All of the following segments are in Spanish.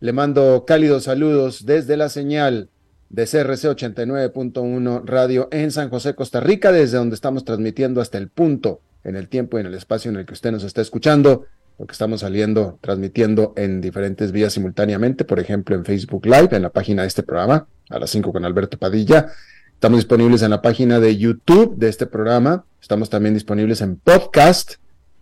le mando cálidos saludos desde la señal de CRC 89.1 Radio en San José, Costa Rica, desde donde estamos transmitiendo hasta el punto, en el tiempo y en el espacio en el que usted nos está escuchando, porque estamos saliendo, transmitiendo en diferentes vías simultáneamente, por ejemplo en Facebook Live, en la página de este programa, a las 5 con Alberto Padilla. Estamos disponibles en la página de YouTube de este programa. Estamos también disponibles en podcast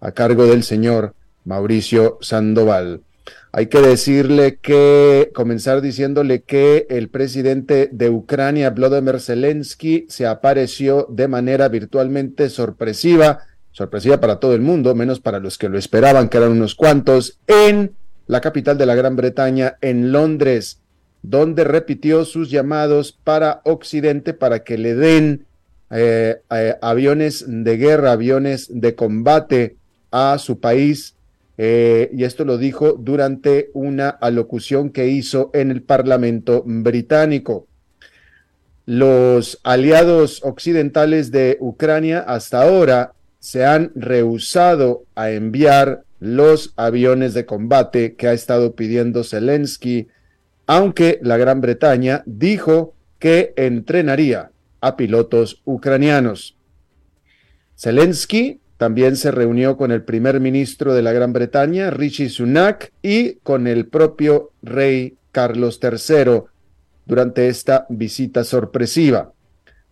a cargo del señor Mauricio Sandoval. Hay que decirle que, comenzar diciéndole que el presidente de Ucrania, Vladimir Zelensky, se apareció de manera virtualmente sorpresiva, sorpresiva para todo el mundo, menos para los que lo esperaban, que eran unos cuantos, en la capital de la Gran Bretaña, en Londres, donde repitió sus llamados para Occidente para que le den eh, eh, aviones de guerra, aviones de combate a su país eh, y esto lo dijo durante una alocución que hizo en el Parlamento británico. Los aliados occidentales de Ucrania hasta ahora se han rehusado a enviar los aviones de combate que ha estado pidiendo Zelensky, aunque la Gran Bretaña dijo que entrenaría a pilotos ucranianos. Zelensky también se reunió con el primer ministro de la Gran Bretaña, Rishi Sunak, y con el propio rey Carlos III durante esta visita sorpresiva.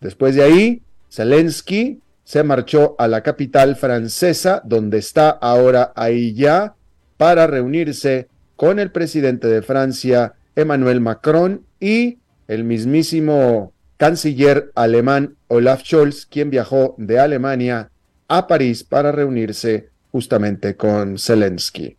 Después de ahí, Zelensky se marchó a la capital francesa, donde está ahora ahí ya, para reunirse con el presidente de Francia, Emmanuel Macron, y el mismísimo canciller alemán Olaf Scholz, quien viajó de Alemania a París para reunirse justamente con Zelensky.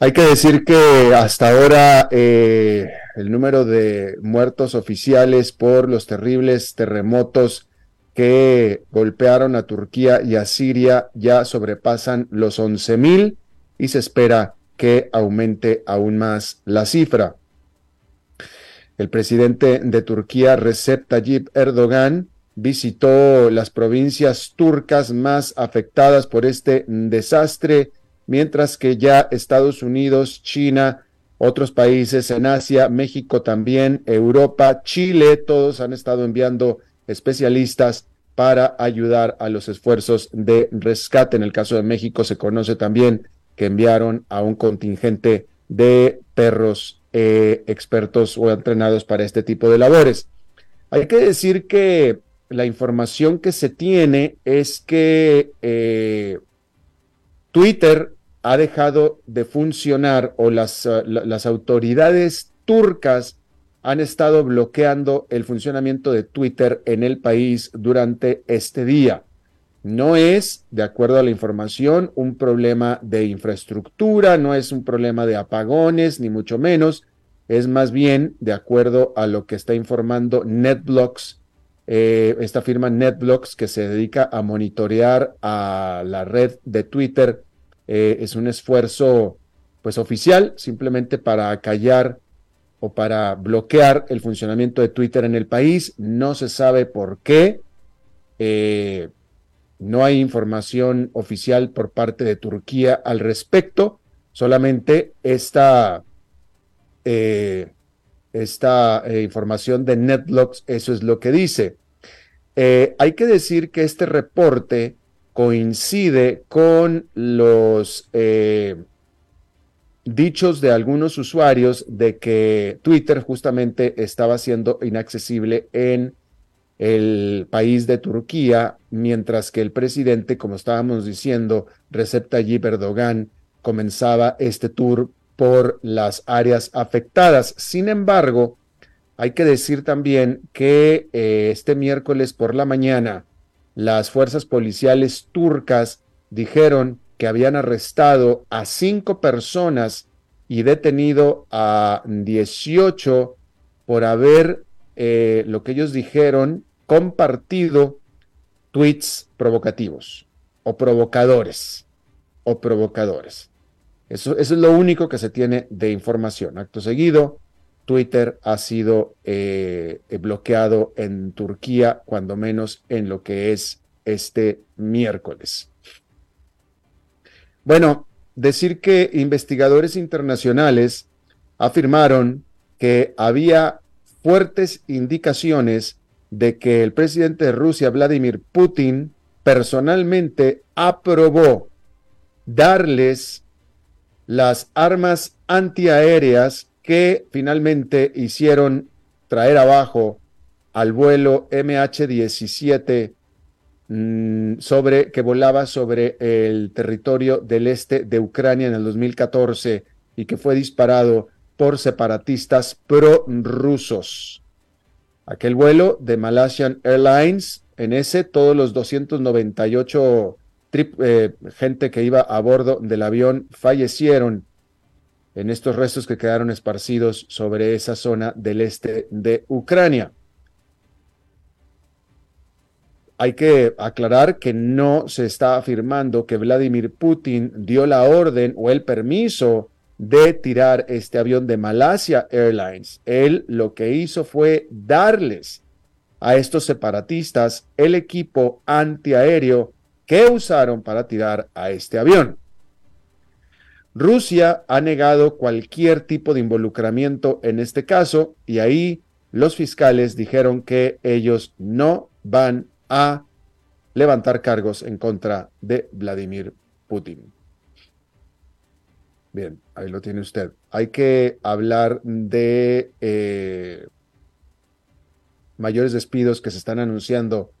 Hay que decir que hasta ahora eh, el número de muertos oficiales por los terribles terremotos que golpearon a Turquía y a Siria ya sobrepasan los 11.000 y se espera que aumente aún más la cifra. El presidente de Turquía, Recep Tayyip Erdogan, visitó las provincias turcas más afectadas por este desastre, mientras que ya Estados Unidos, China, otros países en Asia, México también, Europa, Chile, todos han estado enviando especialistas para ayudar a los esfuerzos de rescate. En el caso de México se conoce también que enviaron a un contingente de perros eh, expertos o entrenados para este tipo de labores. Hay que decir que la información que se tiene es que eh, Twitter ha dejado de funcionar o las, uh, las autoridades turcas han estado bloqueando el funcionamiento de Twitter en el país durante este día. No es, de acuerdo a la información, un problema de infraestructura, no es un problema de apagones, ni mucho menos. es más bien de acuerdo a lo que está informando NetBlocks, eh, esta firma NetBlocks que se dedica a monitorear a la red de Twitter. Eh, es un esfuerzo pues oficial simplemente para callar o para bloquear el funcionamiento de Twitter en el país. No se sabe por qué. Eh, no hay información oficial por parte de Turquía al respecto. Solamente esta esta eh, información de NetBlocks, eso es lo que dice. Eh, hay que decir que este reporte coincide con los dichos de algunos usuarios de que Twitter justamente estaba siendo inaccesible en el país de Turquía, mientras que el presidente, como estábamos diciendo, Recep Tayyip Erdogan, comenzaba este tour por las áreas afectadas. Sin embargo, hay que decir también que eh, este miércoles por la mañana las fuerzas policiales turcas dijeron que habían arrestado a cinco personas y detenido a 18 por haber, eh, lo que ellos dijeron, compartido tweets provocativos o provocadores o provocadores. Eso, es lo único que se tiene de información. Acto seguido, Twitter ha sido eh, bloqueado en Turquía, cuando menos en lo que es este miércoles. Bueno, decir que investigadores internacionales afirmaron que había fuertes indicaciones de que el presidente de Rusia, Vladimir Putin, personalmente aprobó darles las armas antiaéreas que finalmente hicieron traer abajo al vuelo MH17 mm, sobre que volaba sobre el territorio del este de Ucrania en el 2014 y que fue disparado por separatistas prorrusos. Aquel vuelo de Malaysian Airlines, en ese todos los 298 eh, gente que iba a bordo del avión fallecieron en estos restos que quedaron esparcidos sobre esa zona del este de Ucrania. Hay que aclarar que no se está afirmando que Vladimir Putin dio la orden o el permiso de tirar este avión de Malasia Airlines. Él lo que hizo fue darles a estos separatistas el equipo antiaéreo que usaron para tirar a este avión. Rusia ha negado cualquier tipo de involucramiento en este caso y ahí los fiscales dijeron que ellos no van a levantar cargos en contra de Vladimir Putin. Bien, ahí lo tiene usted. Hay que hablar de eh, mayores despidos que se están anunciando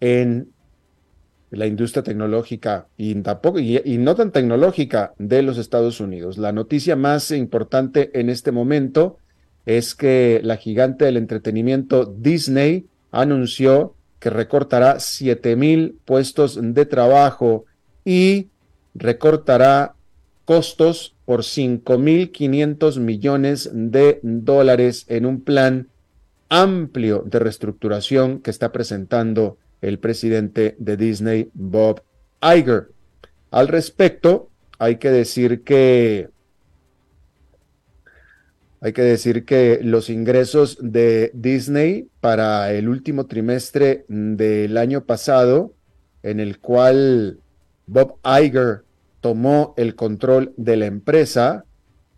en la industria tecnológica y, tampoco, y, no tan tecnológica de los Estados Unidos. La noticia más importante en este momento es que la gigante del entretenimiento Disney anunció que recortará 7 mil puestos de trabajo y recortará costos por 5.500 millones de dólares en un plan amplio de reestructuración que está presentando el presidente de Disney, Bob Iger. Al respecto, hay que decir que hay que decir que los ingresos de Disney para el último trimestre del año pasado, en el cual Bob Iger tomó el control de la empresa,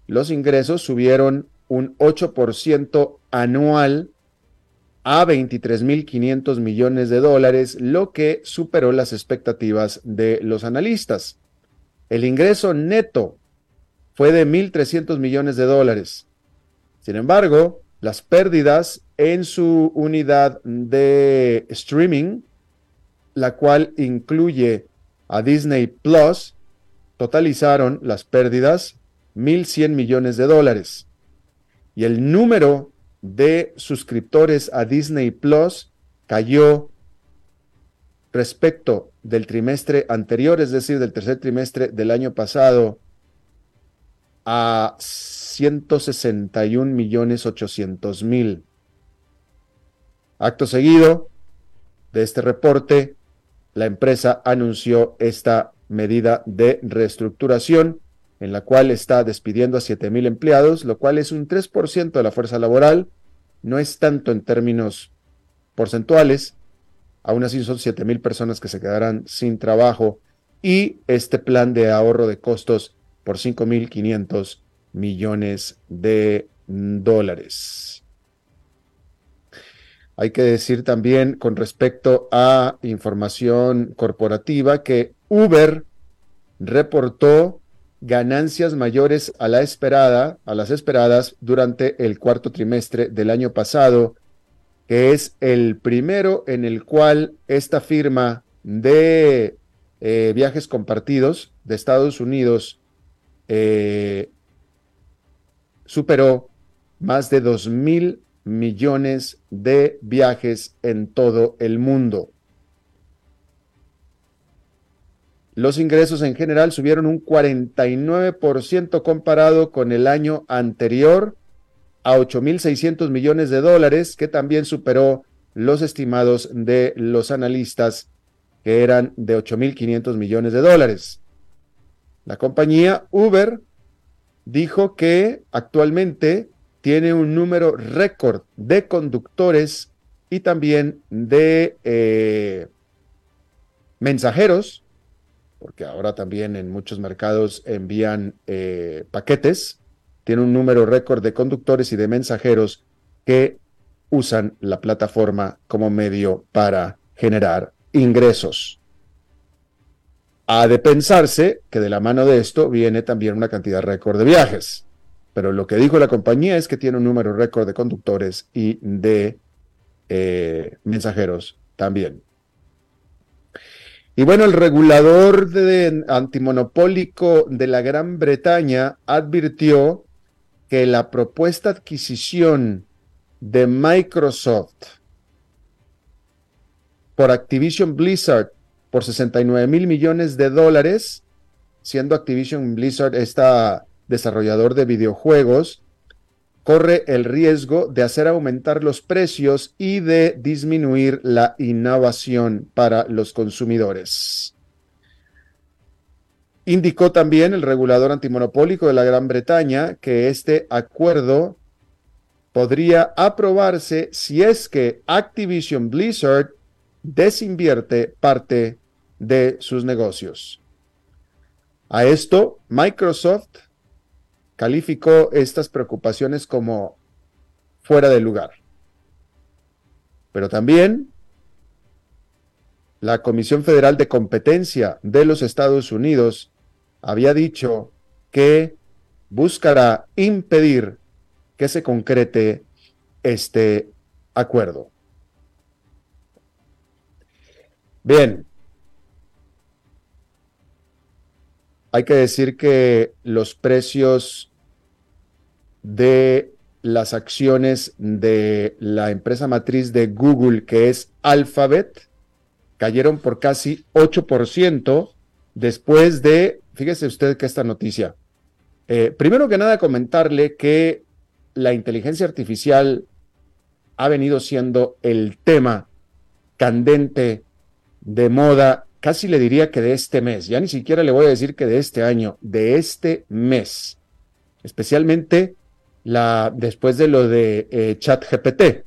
los ingresos subieron un 8% anual a 23.500 millones de dólares, lo que superó las expectativas de los analistas. El ingreso neto fue de 1.300 millones de dólares. Sin embargo, las pérdidas en su unidad de streaming, la cual incluye a Disney Plus, totalizaron las pérdidas 1.100 millones de dólares. Y el número de suscriptores a Disney Plus cayó respecto del trimestre anterior, es decir, del tercer trimestre del año pasado, a 161 millones 800 mil. Acto seguido de este reporte, la empresa anunció esta medida de reestructuración en la cual está despidiendo a 7 mil empleados, lo cual es un 3% de la fuerza laboral. No es tanto en términos porcentuales, aún así son 7 mil personas que se quedarán sin trabajo y este plan de ahorro de costos por 5.500 millones de dólares. Hay que decir también con respecto a información corporativa que Uber reportó ganancias mayores a la esperada, a las esperadas durante el cuarto trimestre del año pasado, que es el primero en el cual esta firma de eh, viajes compartidos de Estados Unidos eh, superó más de 2 mil millones de viajes en todo el mundo. Los ingresos en general subieron un 49% comparado con el año anterior a 8.600 millones de dólares, que también superó los estimados de los analistas que eran de 8.500 millones de dólares. La compañía Uber dijo que actualmente tiene un número récord de conductores y también de eh, mensajeros, porque ahora también en muchos mercados envían eh, paquetes, tiene un número récord de conductores y de mensajeros que usan la plataforma como medio para generar ingresos. Ha de pensarse que de la mano de esto viene también una cantidad récord de viajes, pero lo que dijo la compañía es que tiene un número récord de conductores y de eh, mensajeros también. Y bueno, el regulador de, antimonopólico de la Gran Bretaña advirtió que la propuesta adquisición de Microsoft por Activision Blizzard por 69 mil millones de dólares, siendo Activision Blizzard esta desarrollador de videojuegos, corre el riesgo de hacer aumentar los precios y de disminuir la innovación para los consumidores. Indicó también el regulador antimonopólico de la Gran Bretaña que este acuerdo podría aprobarse si es que Activision Blizzard desinvierte parte de sus negocios. A esto, Microsoft calificó estas preocupaciones como fuera de lugar. Pero también la Comisión Federal de Competencia de los Estados Unidos había dicho que buscará impedir que se concrete este acuerdo. Bien. Hay que decir que los precios de las acciones de la empresa matriz de Google, que es Alphabet, cayeron por casi 8% después de, fíjese usted que esta noticia. Eh, primero que nada, comentarle que la inteligencia artificial ha venido siendo el tema candente de moda, casi le diría que de este mes, ya ni siquiera le voy a decir que de este año, de este mes, especialmente después de lo de eh, ChatGPT.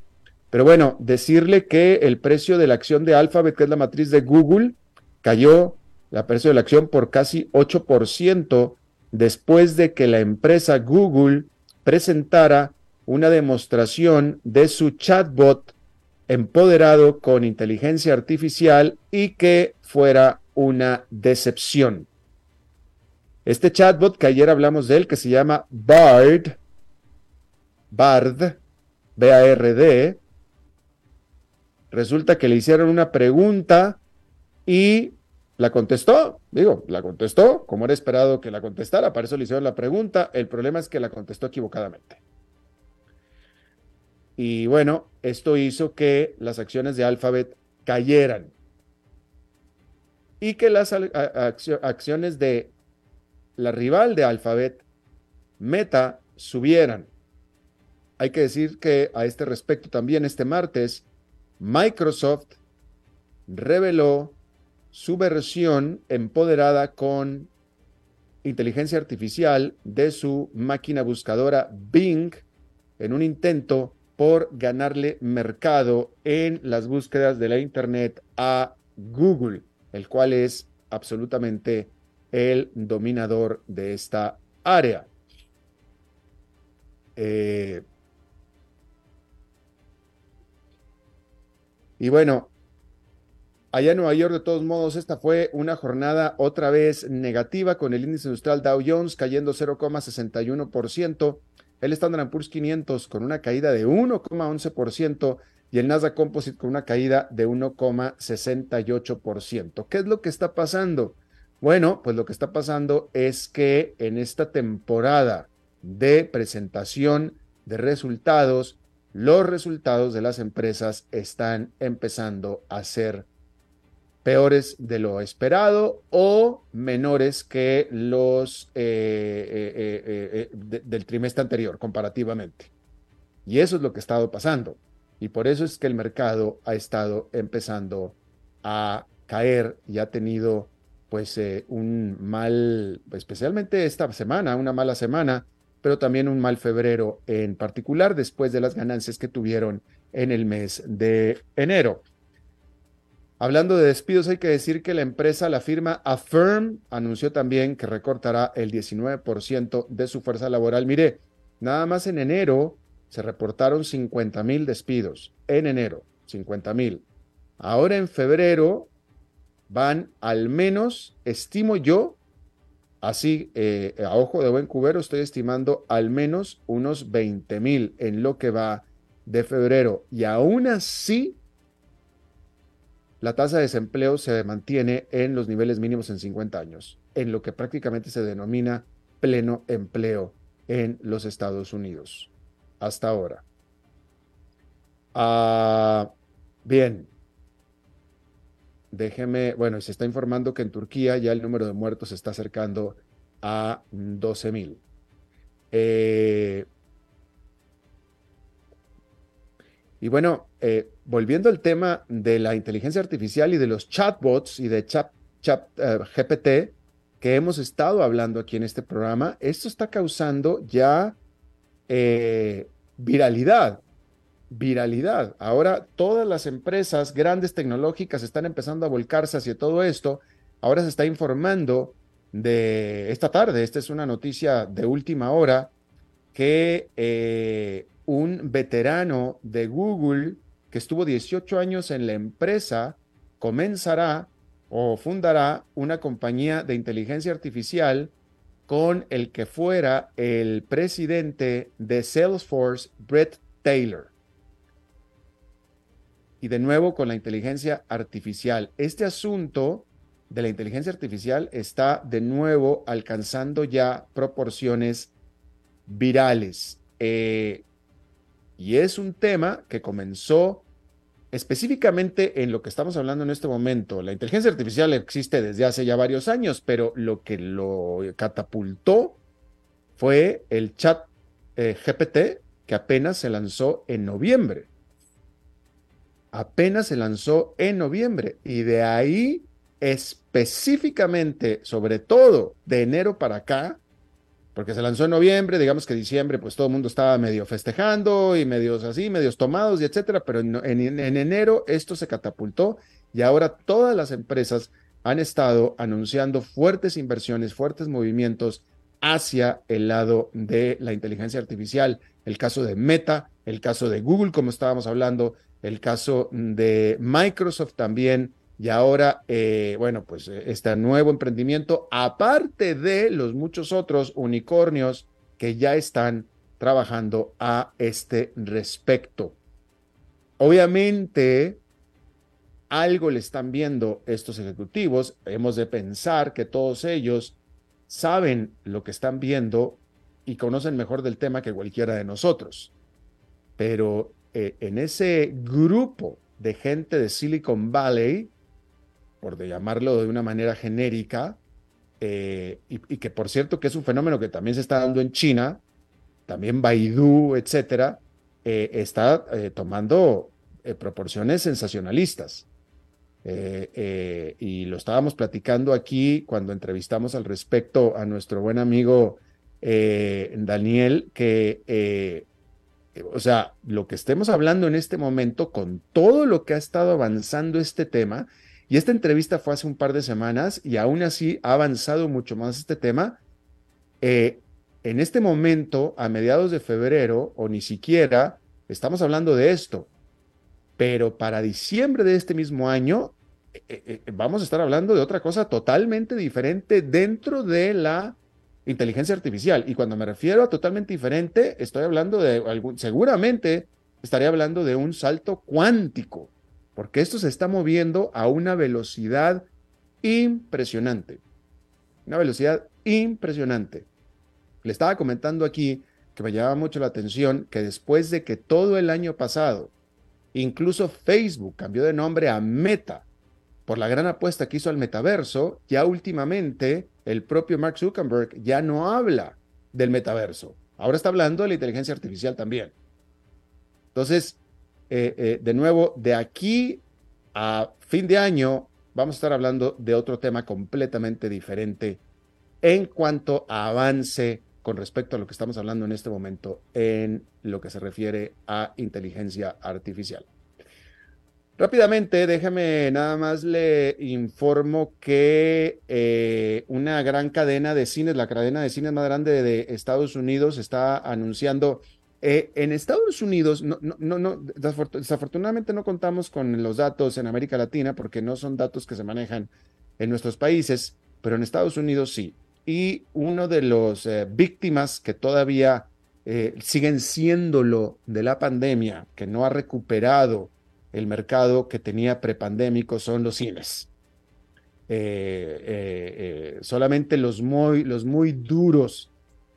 Pero bueno, decirle que el precio de la acción de Alphabet, que es la matriz de Google, cayó la precio de la acción por casi 8% después de que la empresa Google presentara una demostración de su chatbot empoderado con inteligencia artificial y que fuera una decepción. Este chatbot que ayer hablamos de él, que se llama Bard, Bard, B-A-R-D, resulta que le hicieron una pregunta y la contestó, digo, la contestó como era esperado que la contestara, para eso le hicieron la pregunta, el problema es que la contestó equivocadamente. Y bueno, esto hizo que las acciones de Alphabet cayeran y que las acciones de la rival de Alphabet, Meta subieran. Hay que decir que a este respecto también este martes, Microsoft reveló su versión empoderada con inteligencia artificial de su máquina buscadora Bing en un intento por ganarle mercado en las búsquedas de la Internet a Google, el cual es absolutamente el dominador de esta área. Eh, y bueno, allá en Nueva York, de todos modos, esta fue una jornada otra vez negativa con el índice industrial Dow Jones cayendo 0,61%, el Standard Poor's 500 con una caída de 1,11% y el Nasdaq Composite con una caída de 1,68%. ¿Qué es lo que está pasando? Bueno, pues lo que está pasando es que en esta temporada de presentación de resultados, los resultados de las empresas están empezando a ser peores de lo esperado o menores que los eh, eh, eh, del trimestre anterior comparativamente. Y eso es lo que ha estado pasando. Y por eso es que el mercado ha estado empezando a caer y ha tenido pues un mal, especialmente esta semana, una mala semana, pero también un mal febrero en particular después de las ganancias que tuvieron en el mes de enero. Hablando de despidos, hay que decir que la empresa, la firma Affirm, anunció también que recortará el 19% de su fuerza laboral. Mire, nada más en enero se reportaron 50 mil despidos. En enero, 50 mil. Ahora en febrero van al menos, estimo yo, así eh, a ojo de buen cubero, estoy estimando al menos unos 20 mil en lo que va de febrero. Y aún así la tasa de desempleo se mantiene en los niveles mínimos en 50 años, en lo que prácticamente se denomina pleno empleo en los Estados Unidos, hasta ahora. Ah, bien, déjeme, bueno, se está informando que en Turquía ya el número de muertos se está acercando a 12 mil. Eh, y bueno, eh, volviendo al tema de la inteligencia artificial y de los chatbots y de chat, chat eh, GPT que hemos estado hablando aquí en este programa, esto está causando ya viralidad. Viralidad. Ahora todas las empresas grandes tecnológicas están empezando a volcarse hacia todo esto. Ahora se está informando de esta tarde, esta es una noticia de última hora, que un veterano de Google que estuvo 18 años en la empresa, comenzará o fundará una compañía de inteligencia artificial con el que fuera el presidente de Salesforce, Brett Taylor. Y de nuevo con la inteligencia artificial. Este asunto de la inteligencia artificial está de nuevo alcanzando ya proporciones virales. Eh, y es un tema que comenzó específicamente en lo que estamos hablando en este momento. La inteligencia artificial existe desde hace ya varios años, pero lo que lo catapultó fue el chat eh, GPT que apenas se lanzó en noviembre. Apenas se lanzó en noviembre y de ahí específicamente, sobre todo de enero para acá, porque se lanzó en noviembre, digamos que diciembre, pues todo el mundo estaba medio festejando y medios así, medios tomados y etcétera, pero en, en, enero esto se catapultó y ahora todas las empresas han estado anunciando fuertes inversiones, fuertes movimientos hacia el lado de la inteligencia artificial. El caso de Meta, el caso de Google, como estábamos hablando, el caso de Microsoft también, y ahora, eh, bueno, pues eh, este nuevo emprendimiento, aparte de los muchos otros unicornios que ya están trabajando a este respecto. Obviamente, algo le están viendo estos ejecutivos. Hemos de pensar que todos ellos saben lo que están viendo y conocen mejor del tema que cualquiera de nosotros. Pero eh, en ese grupo de gente de Silicon Valley, por de llamarlo de una manera genérica, eh, y, que por cierto que es un fenómeno que también se está dando en China, también Baidu, etcétera, eh, está tomando proporciones sensacionalistas. y lo estábamos platicando aquí cuando entrevistamos al respecto a nuestro buen amigo Daniel, que o sea, lo que estemos hablando en este momento, con todo lo que ha estado avanzando este tema, y esta entrevista fue hace un par de semanas y aún así ha avanzado mucho más este tema, eh, en este momento, a mediados de febrero, o ni siquiera, estamos hablando de esto, pero para diciembre de este mismo año, eh, eh, vamos a estar hablando de otra cosa totalmente diferente dentro de la inteligencia artificial. Y cuando me refiero a totalmente diferente, estoy hablando de algún, seguramente estaría hablando de un salto cuántico, porque esto se está moviendo a una velocidad impresionante. Una velocidad impresionante. Le estaba comentando aquí que me llamaba mucho la atención que después de que todo el año pasado, incluso Facebook cambió de nombre a Meta, por la gran apuesta que hizo al metaverso, ya últimamente el propio Mark Zuckerberg ya no habla del metaverso. Ahora está hablando de la inteligencia artificial también. Entonces, eh, eh, de nuevo, de aquí a fin de año vamos a estar hablando de otro tema completamente diferente en cuanto a avance con respecto a lo que estamos hablando en este momento en lo que se refiere a inteligencia artificial. Rápidamente, déjame nada más le informo que eh, una gran cadena de cines, la cadena de cines más grande de Estados Unidos, está anunciando. Eh, en Estados Unidos, no, no, no, desafortunadamente no contamos con los datos en América Latina porque no son datos que se manejan en nuestros países, pero en Estados Unidos sí. Y uno de los eh, víctimas que todavía siguen siéndolo de la pandemia, que no ha recuperado el mercado que tenía prepandémico son los cines. Eh, eh, eh, solamente los muy, los muy duros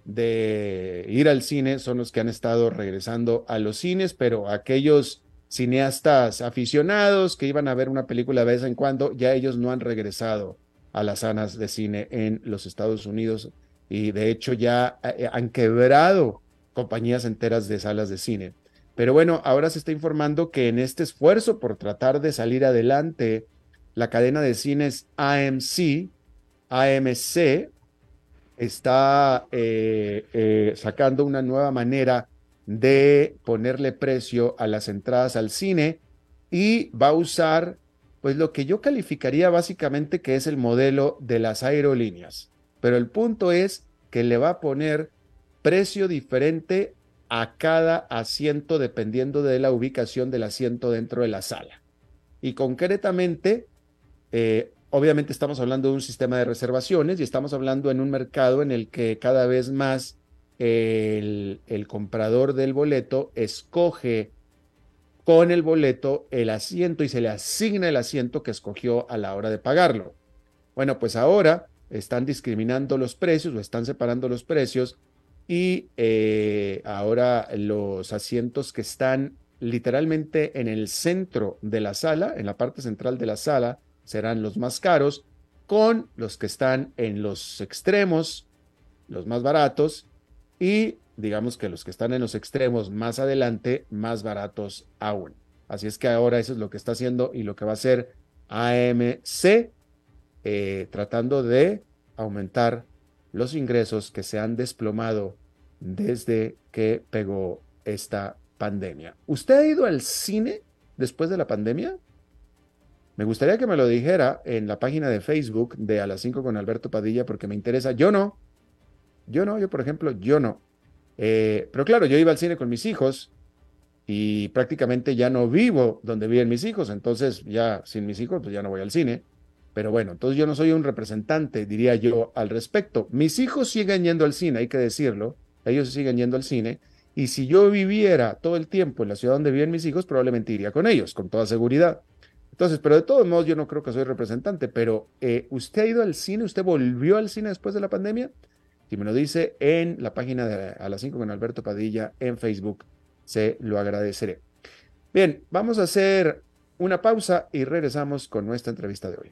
de ir al cine son los que han estado regresando a los cines, pero aquellos cineastas aficionados que iban a ver una película de vez en cuando, ya ellos no han regresado a las salas de cine en los Estados Unidos y de hecho ya han quebrado compañías enteras de salas de cine. Pero bueno, ahora se está informando que en este esfuerzo por tratar de salir adelante, la cadena de cines AMC, AMC, está eh, eh, sacando una nueva manera de ponerle precio a las entradas al cine y va a usar pues lo que yo calificaría básicamente que es el modelo de las aerolíneas. Pero el punto es que le va a poner precio diferente a cada asiento dependiendo de la ubicación del asiento dentro de la sala. Y concretamente, eh, obviamente estamos hablando de un sistema de reservaciones y estamos hablando en un mercado en el que cada vez más el, el comprador del boleto escoge con el boleto el asiento y se le asigna el asiento que escogió a la hora de pagarlo. Bueno, pues ahora están discriminando los precios o están separando los precios y eh, ahora los asientos que están literalmente en el centro de la sala, en la parte central de la sala, serán los más caros, con los que están en los extremos, los más baratos, y digamos que los que están en los extremos más adelante, más baratos aún. Así es que ahora eso es lo que está haciendo y lo que va a hacer AMC, eh, tratando de aumentar los ingresos que se han desplomado desde que pegó esta pandemia. ¿Usted ha ido al cine después de la pandemia? Me gustaría que me lo dijera en la página de Facebook de A las 5 con Alberto Padilla porque me interesa. Yo no. Yo no, yo por ejemplo, yo no. Eh, pero claro, yo iba al cine con mis hijos y prácticamente ya no vivo donde viven mis hijos, entonces ya sin mis hijos pues ya no voy al cine. Pero bueno, entonces yo no soy un representante, diría yo, al respecto. Mis hijos siguen yendo al cine, hay que decirlo. Ellos siguen yendo al cine. Y si yo viviera todo el tiempo en la ciudad donde viven mis hijos, probablemente iría con ellos, con toda seguridad. Entonces, pero de todos modos, yo no creo que soy representante, pero eh, ¿usted ha ido al cine? ¿Usted volvió al cine después de la pandemia? Si me lo dice en la página de A las 5 con Alberto Padilla en Facebook, se lo agradeceré. Bien, vamos a hacer una pausa y regresamos con nuestra entrevista de hoy.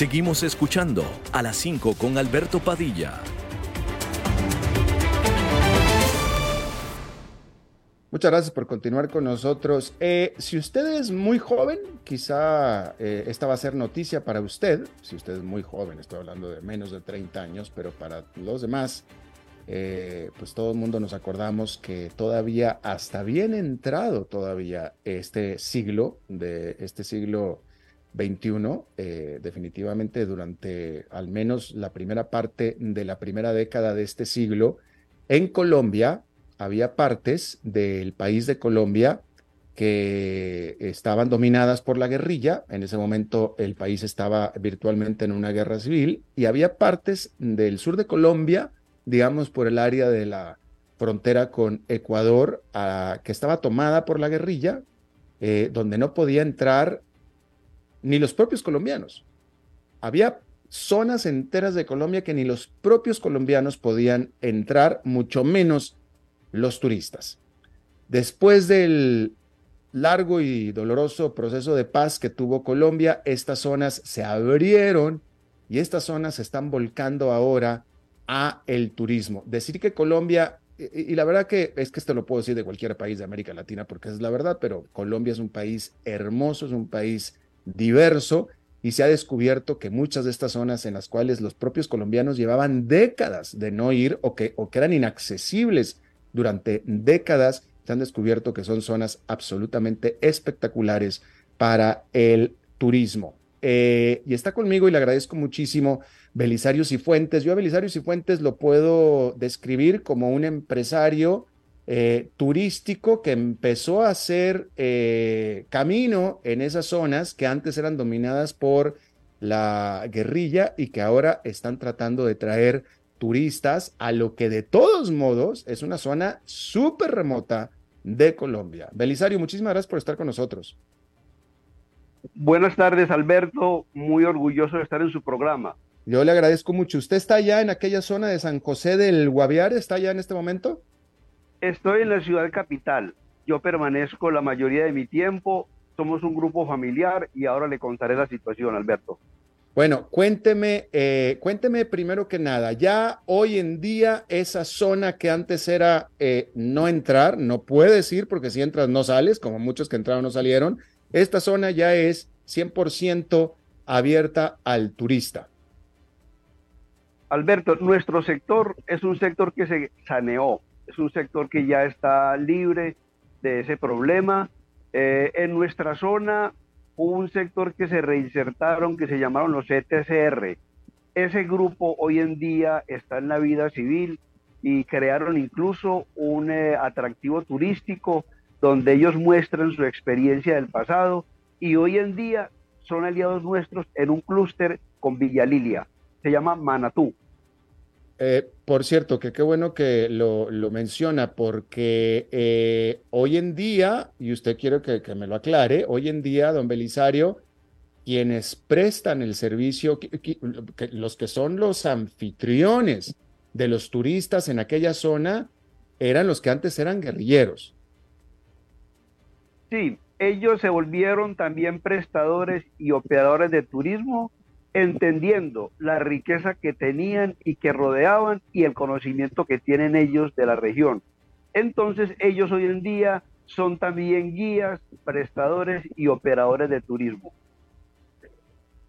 Seguimos escuchando a las 5 con Alberto Padilla. Muchas gracias por continuar con nosotros. Eh, si usted es muy joven, quizá eh, esta va a ser noticia para usted. Si usted es muy joven, estoy hablando de menos de 30 años, pero para los demás, eh, pues todo el mundo nos acordamos que todavía, hasta bien entrado todavía este siglo, de este siglo 21, eh, definitivamente durante al menos la primera parte de la primera década de este siglo, en Colombia había partes del país de Colombia que estaban dominadas por la guerrilla. En ese momento el país estaba virtualmente en una guerra civil y había partes del sur de Colombia, digamos por el área de la frontera con Ecuador, que estaba tomada por la guerrilla, eh, donde no podía entrar ni los propios colombianos. Había zonas enteras de Colombia que ni los propios colombianos podían entrar, mucho menos los turistas. Después del largo y doloroso proceso de paz que tuvo Colombia, estas zonas se abrieron y estas zonas se están volcando ahora a el turismo. Decir que Colombia, y, la verdad que es que esto lo puedo decir de cualquier país de América Latina porque es la verdad, pero Colombia es un país hermoso, es un país diverso y se ha descubierto que muchas de estas zonas en las cuales los propios colombianos llevaban décadas de no ir o que, o que eran inaccesibles durante décadas, se han descubierto que son zonas absolutamente espectaculares para el turismo. Eh, y está conmigo y le agradezco muchísimo Belisario Cifuentes. Yo a Belisario Cifuentes lo puedo describir como un empresario eh, turístico que empezó a hacer eh, camino en esas zonas que antes eran dominadas por la guerrilla y que ahora están tratando de traer turistas a lo que de todos modos es una zona súper remota de Colombia. Belisario, muchísimas gracias por estar con nosotros. Buenas tardes, Alberto. Muy orgulloso de estar en su programa. Yo le agradezco mucho. ¿Usted está allá en aquella zona de San José del Guaviare? ¿Está allá en este momento? Estoy en la ciudad capital. Yo permanezco la mayoría de mi tiempo. Somos un grupo familiar y ahora le contaré la situación, Alberto. Bueno, cuénteme, eh, cuénteme primero que nada, ya hoy en día esa zona que antes era eh, no entrar, no puedes ir porque si entras no sales, como muchos que entraron no salieron, esta zona ya es 100% abierta al turista. Alberto, nuestro sector es un sector que se saneó, es un sector que ya está libre de ese problema. Eh, en nuestra zona hubo un sector que se reinsertaron, que se llamaron los ETCR. Ese grupo hoy en día está en la vida civil y crearon incluso un eh, atractivo turístico donde ellos muestran su experiencia del pasado y hoy en día son aliados nuestros en un clúster con Villa Lilia. Se llama Manatú. Eh, por cierto, que qué bueno que lo, menciona, porque eh, hoy en día, y usted quiere que, me lo aclare, hoy en día, don Belisario, quienes prestan el servicio, los que son los anfitriones de los turistas en aquella zona, eran los que antes eran guerrilleros. Sí, ellos se volvieron también prestadores y operadores de turismo, entendiendo la riqueza que tenían y que rodeaban y el conocimiento que tienen ellos de la región. Entonces ellos hoy en día son también guías, prestadores y operadores de turismo.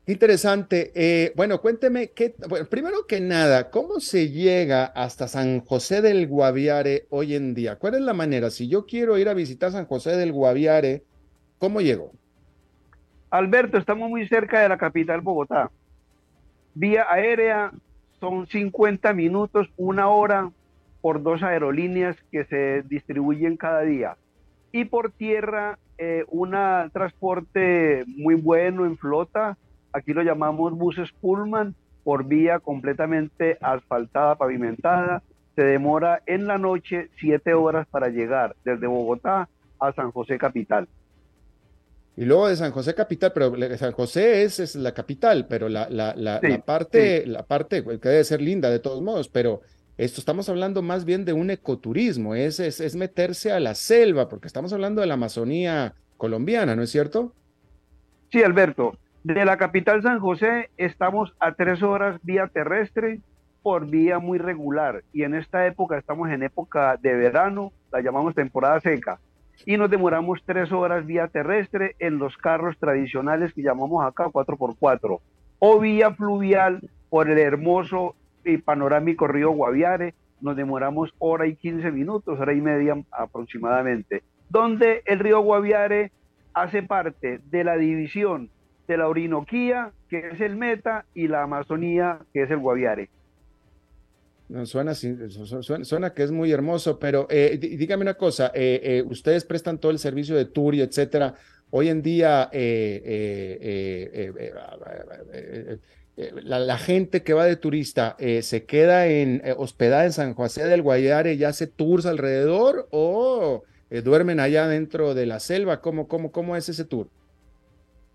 Interesante. Eh, bueno, cuénteme, qué, primero que nada, ¿cómo se llega hasta San José del Guaviare hoy en día? ¿Cuál es la manera? Si yo quiero ir a visitar San José del Guaviare, ¿cómo llego? Alberto, estamos muy cerca de la capital Bogotá. Vía aérea son 50 minutos, una hora por dos aerolíneas que se distribuyen cada día y por tierra eh, un transporte muy bueno en flota, aquí lo llamamos buses Pullman, por vía completamente asfaltada, pavimentada, se demora en la noche siete horas para llegar desde Bogotá a San José Capital. Y luego de San José Capital, pero San José es, es la capital, pero la, la, la, parte, la parte que debe ser linda de todos modos, pero esto estamos hablando más bien de un ecoturismo, es, es, meterse a la selva, porque estamos hablando de la Amazonía colombiana, ¿no es cierto? Sí, Alberto. De la capital San José estamos a tres horas vía terrestre por vía muy regular y en esta época estamos en época de verano, la llamamos temporada seca y nos demoramos tres horas vía terrestre en los carros tradicionales que llamamos acá 4x4 o vía fluvial por el hermoso y panorámico río Guaviare, nos demoramos hora y 15 minutos, hora y media aproximadamente, donde el río Guaviare hace parte de la división de la Orinoquía, que es el Meta, y la Amazonía, que es el Guaviare. Suena, suena, que es muy hermoso, pero eh, dígame una cosa, eh, eh, ustedes prestan todo el servicio de tour y etcétera. Hoy en día, eh, la, gente que va de turista eh, se queda en hospedada en San José del Guayare y hace tours alrededor o duermen allá dentro de la selva? ¿Cómo, cómo, ¿Cómo es ese tour?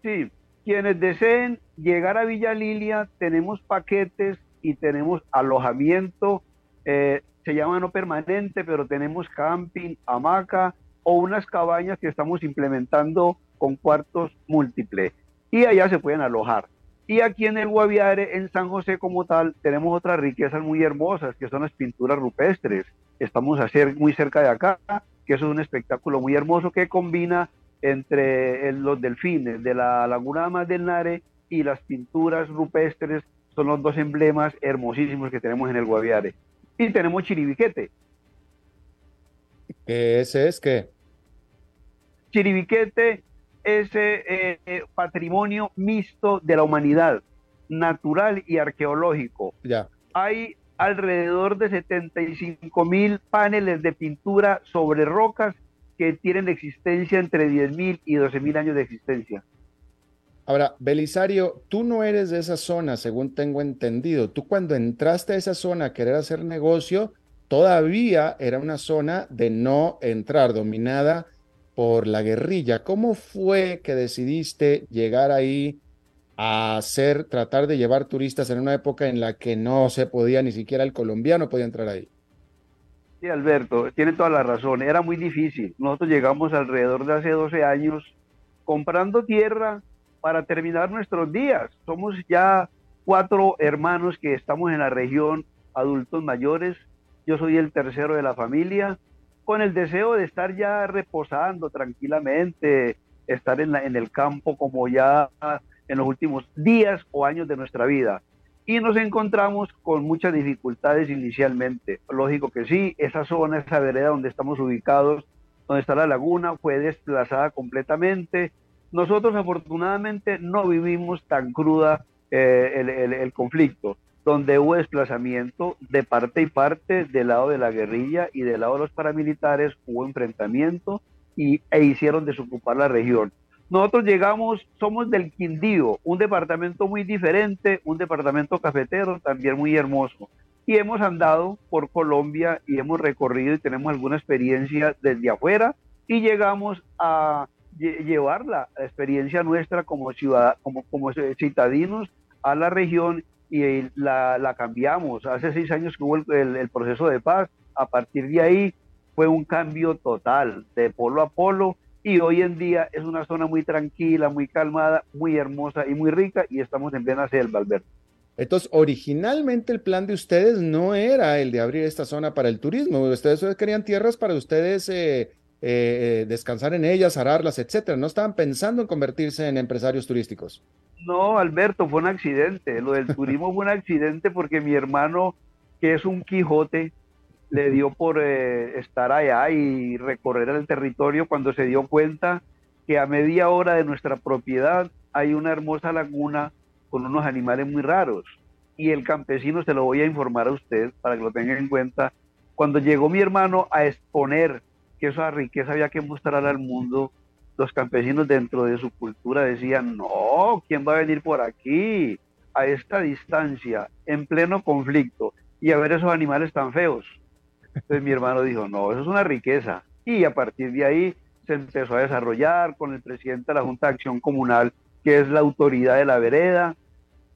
Sí, quienes deseen llegar a Villa Lilia, tenemos paquetes y tenemos alojamiento, se llama no permanente, pero tenemos camping, hamaca o unas cabañas que estamos implementando con cuartos múltiples y allá se pueden alojar. Y aquí en el Guaviare, en San José como tal, tenemos otras riquezas muy hermosas, que son las pinturas rupestres. Estamos a ser muy cerca de acá, que es un espectáculo muy hermoso que combina entre los delfines de la Laguna Más del Nare y las pinturas rupestres, son los dos emblemas hermosísimos que tenemos en el Guaviare. Y tenemos Chiribiquete. ¿Ese es qué? Chiribiquete ese eh, eh, patrimonio mixto de la humanidad, natural y arqueológico. Ya. Hay alrededor de 75 mil paneles de pintura sobre rocas que tienen existencia entre 10 mil y 12 mil años de existencia. Ahora, Belisario, tú no eres de esa zona, según tengo entendido. Tú cuando entraste a esa zona a querer hacer negocio, todavía era una zona de no entrar, dominada por la guerrilla. ¿Cómo fue que decidiste llegar ahí a hacer, tratar de llevar turistas en una época en la que no se podía, ni siquiera el colombiano podía entrar ahí? Sí, Alberto, tiene toda la razón. Era muy difícil. Nosotros llegamos alrededor de hace 12 años comprando tierra para terminar nuestros días. Somos ya cuatro hermanos que estamos en la región, adultos mayores. Yo soy el tercero de la familia con el deseo de estar ya reposando tranquilamente, estar en, el campo como ya en los últimos días o años de nuestra vida. Y nos encontramos con muchas dificultades inicialmente. Lógico que sí, esa zona, esa vereda donde estamos ubicados, donde está la laguna, fue desplazada completamente. Nosotros afortunadamente no vivimos tan cruda eh, el, el, el conflicto donde hubo desplazamiento de parte y parte del lado de la guerrilla y del lado de los paramilitares, hubo enfrentamiento y, e hicieron desocupar la región. Nosotros llegamos, somos del Quindío, un departamento muy diferente, un departamento cafetero también muy hermoso. Y hemos andado por Colombia y hemos recorrido y tenemos alguna experiencia desde afuera y llegamos a llevar la, experiencia nuestra como, ciudad, como, como citadinos a la región y la, la cambiamos. Hace seis años que hubo el, el, proceso de paz, a partir de ahí fue un cambio total, de polo a polo, y hoy en día es una zona muy tranquila, muy calmada, muy hermosa y muy rica, y estamos en plena selva, Alberto. Entonces, originalmente el plan de ustedes no era el de abrir esta zona para el turismo. Ustedes querían tierras para ustedes eh, eh, eh, descansar en ellas, ararlas, etcétera. No estaban pensando en convertirse en empresarios turísticos. No, Alberto, fue un accidente. Lo del turismo fue un accidente porque mi hermano, que es un Quijote, le dio por estar allá y recorrer el territorio cuando se dio cuenta que a media hora de nuestra propiedad hay una hermosa laguna con unos animales muy raros. Y el campesino, se lo voy a informar a usted para que lo tenga en cuenta, cuando llegó mi hermano a exponer que esa riqueza había que mostrar al mundo, los campesinos dentro de su cultura decían, no, ¿quién va a venir por aquí? A esta distancia, en pleno conflicto, y a ver esos animales tan feos. Entonces mi hermano dijo, no, eso es una riqueza. Y a partir de ahí se empezó a desarrollar con el presidente de la Junta de Acción Comunal, que es la autoridad de la vereda,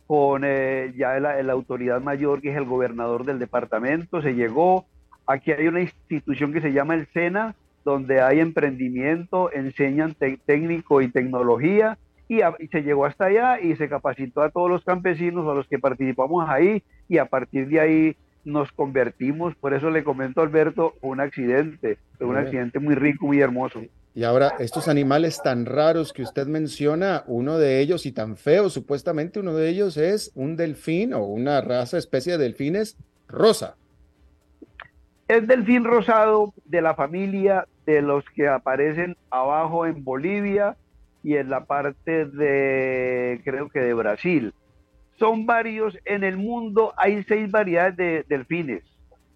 con eh, ya la, autoridad mayor, que es el gobernador del departamento, se llegó. Aquí hay una institución que se llama el SENA, donde hay emprendimiento, enseñan técnico y tecnología, y, y, se llegó hasta allá y se capacitó a todos los campesinos a los que participamos ahí, y a partir de ahí nos convertimos, por eso le comento a Alberto, un accidente, un accidente muy rico, muy hermoso. Y ahora, estos animales tan raros que usted menciona, uno de ellos y tan feo, supuestamente uno de ellos es un delfín o una raza, especie de delfines rosa. Es delfín rosado de la familia de los que aparecen abajo en Bolivia y en la parte de, creo que de Brasil. Son varios, en el mundo hay seis variedades de delfines.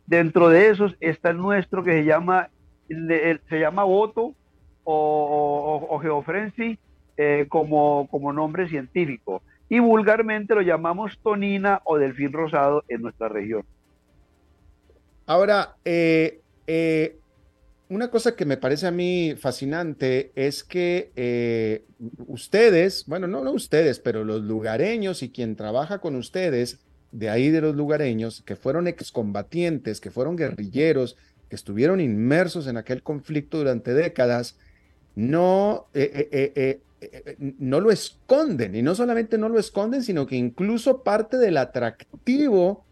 Dentro de esos está el nuestro que se llama, se llama Boto, o, o, eh, como, como nombre científico. Y vulgarmente lo llamamos tonina o delfín rosado en nuestra región. Ahora, eh, eh, una cosa que me parece a mí fascinante es que ustedes, bueno, no, no ustedes, pero los lugareños y quien trabaja con ustedes, de ahí de los lugareños, que fueron excombatientes, que fueron guerrilleros, que estuvieron inmersos en aquel conflicto durante décadas, no, eh, eh, eh, no lo esconden. Y no solamente no lo esconden, sino que incluso parte del atractivo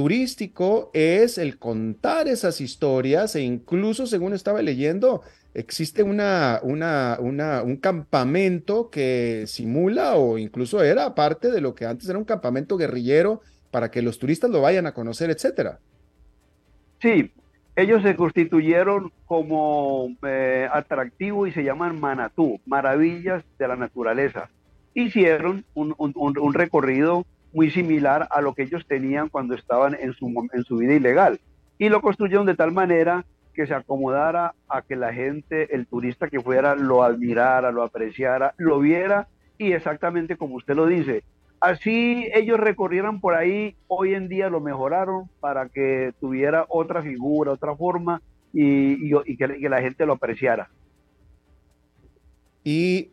turístico es el contar esas historias e incluso, según estaba leyendo, existe una, una, una, un campamento que simula o incluso era parte de lo que antes era un campamento guerrillero para que los turistas lo vayan a conocer, etcétera. Sí, ellos se constituyeron como eh, atractivo y se llaman Manatú, maravillas de la naturaleza. Hicieron un, recorrido muy similar a lo que ellos tenían cuando estaban en su, en su vida ilegal. Y lo construyeron de tal manera que se acomodara a que la gente, el turista que fuera, lo admirara, lo apreciara, lo viera y exactamente como usted lo dice, Así ellos recorrieran por ahí, hoy en día lo mejoraron para que tuviera otra figura, otra forma y, que, la gente lo apreciara. Y,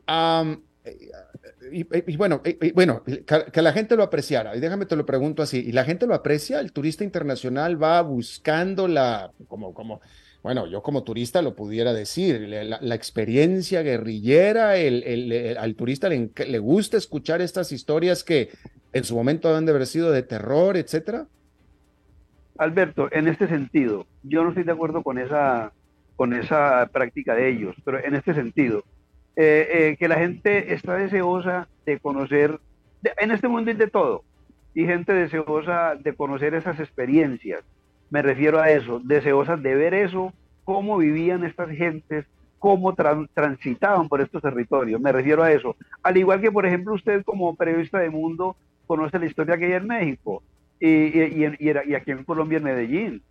bueno, bueno que, la gente lo apreciara. Y déjame te lo pregunto así. ¿Y la gente lo aprecia? ¿El turista internacional va buscando la, como, como, bueno, yo como turista lo pudiera decir, la, experiencia guerrillera, el, al turista le, le, gusta escuchar estas historias que en su momento deben de haber sido de terror, etcétera. Alberto, en este sentido, yo no estoy de acuerdo con esa, con esa práctica de ellos, pero en este sentido, eh, eh, que la gente está deseosa de conocer, en este mundo hay de todo, y gente deseosa de conocer esas experiencias me refiero a eso, deseosas de ver eso, cómo vivían estas gentes, cómo transitaban por estos territorios, me refiero a eso. Al igual que, por ejemplo, usted como periodista de mundo conoce la historia que hay en México y, y, aquí en Colombia, en Medellín.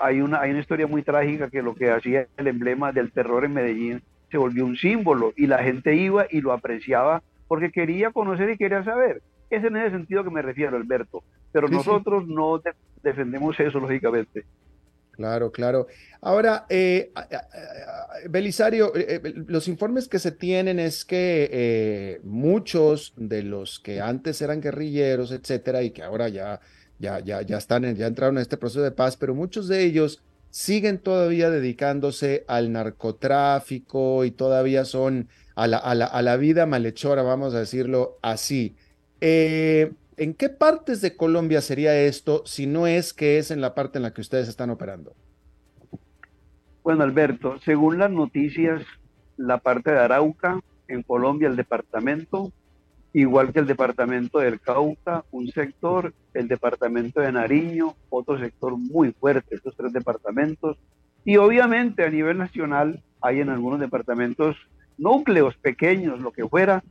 hay, una, hay una historia muy trágica que lo que hacía el emblema del terror en Medellín se volvió un símbolo y la gente iba y lo apreciaba porque quería conocer y quería saber. Es en ese sentido que me refiero, Alberto. Pero nosotros no defendemos eso, lógicamente. Claro, claro. Ahora, eh, Belisario, eh, eh, los informes que se tienen es que eh, muchos de los que antes eran guerrilleros, etcétera, y que ahora ya, ya, ya, ya están, ya entraron en este proceso de paz, pero muchos de ellos siguen todavía dedicándose al narcotráfico y todavía son a la, a la, a la vida malhechora, vamos a decirlo así. Eh, ¿En qué partes de Colombia sería esto si no es que es en la parte en la que ustedes están operando? Bueno, Alberto, según las noticias, la parte de Arauca, en Colombia, el departamento, igual que el departamento del Cauca, un sector, el departamento de Nariño, otro sector muy fuerte, estos tres departamentos. Y obviamente a nivel nacional hay en algunos departamentos núcleos pequeños, lo que fuera,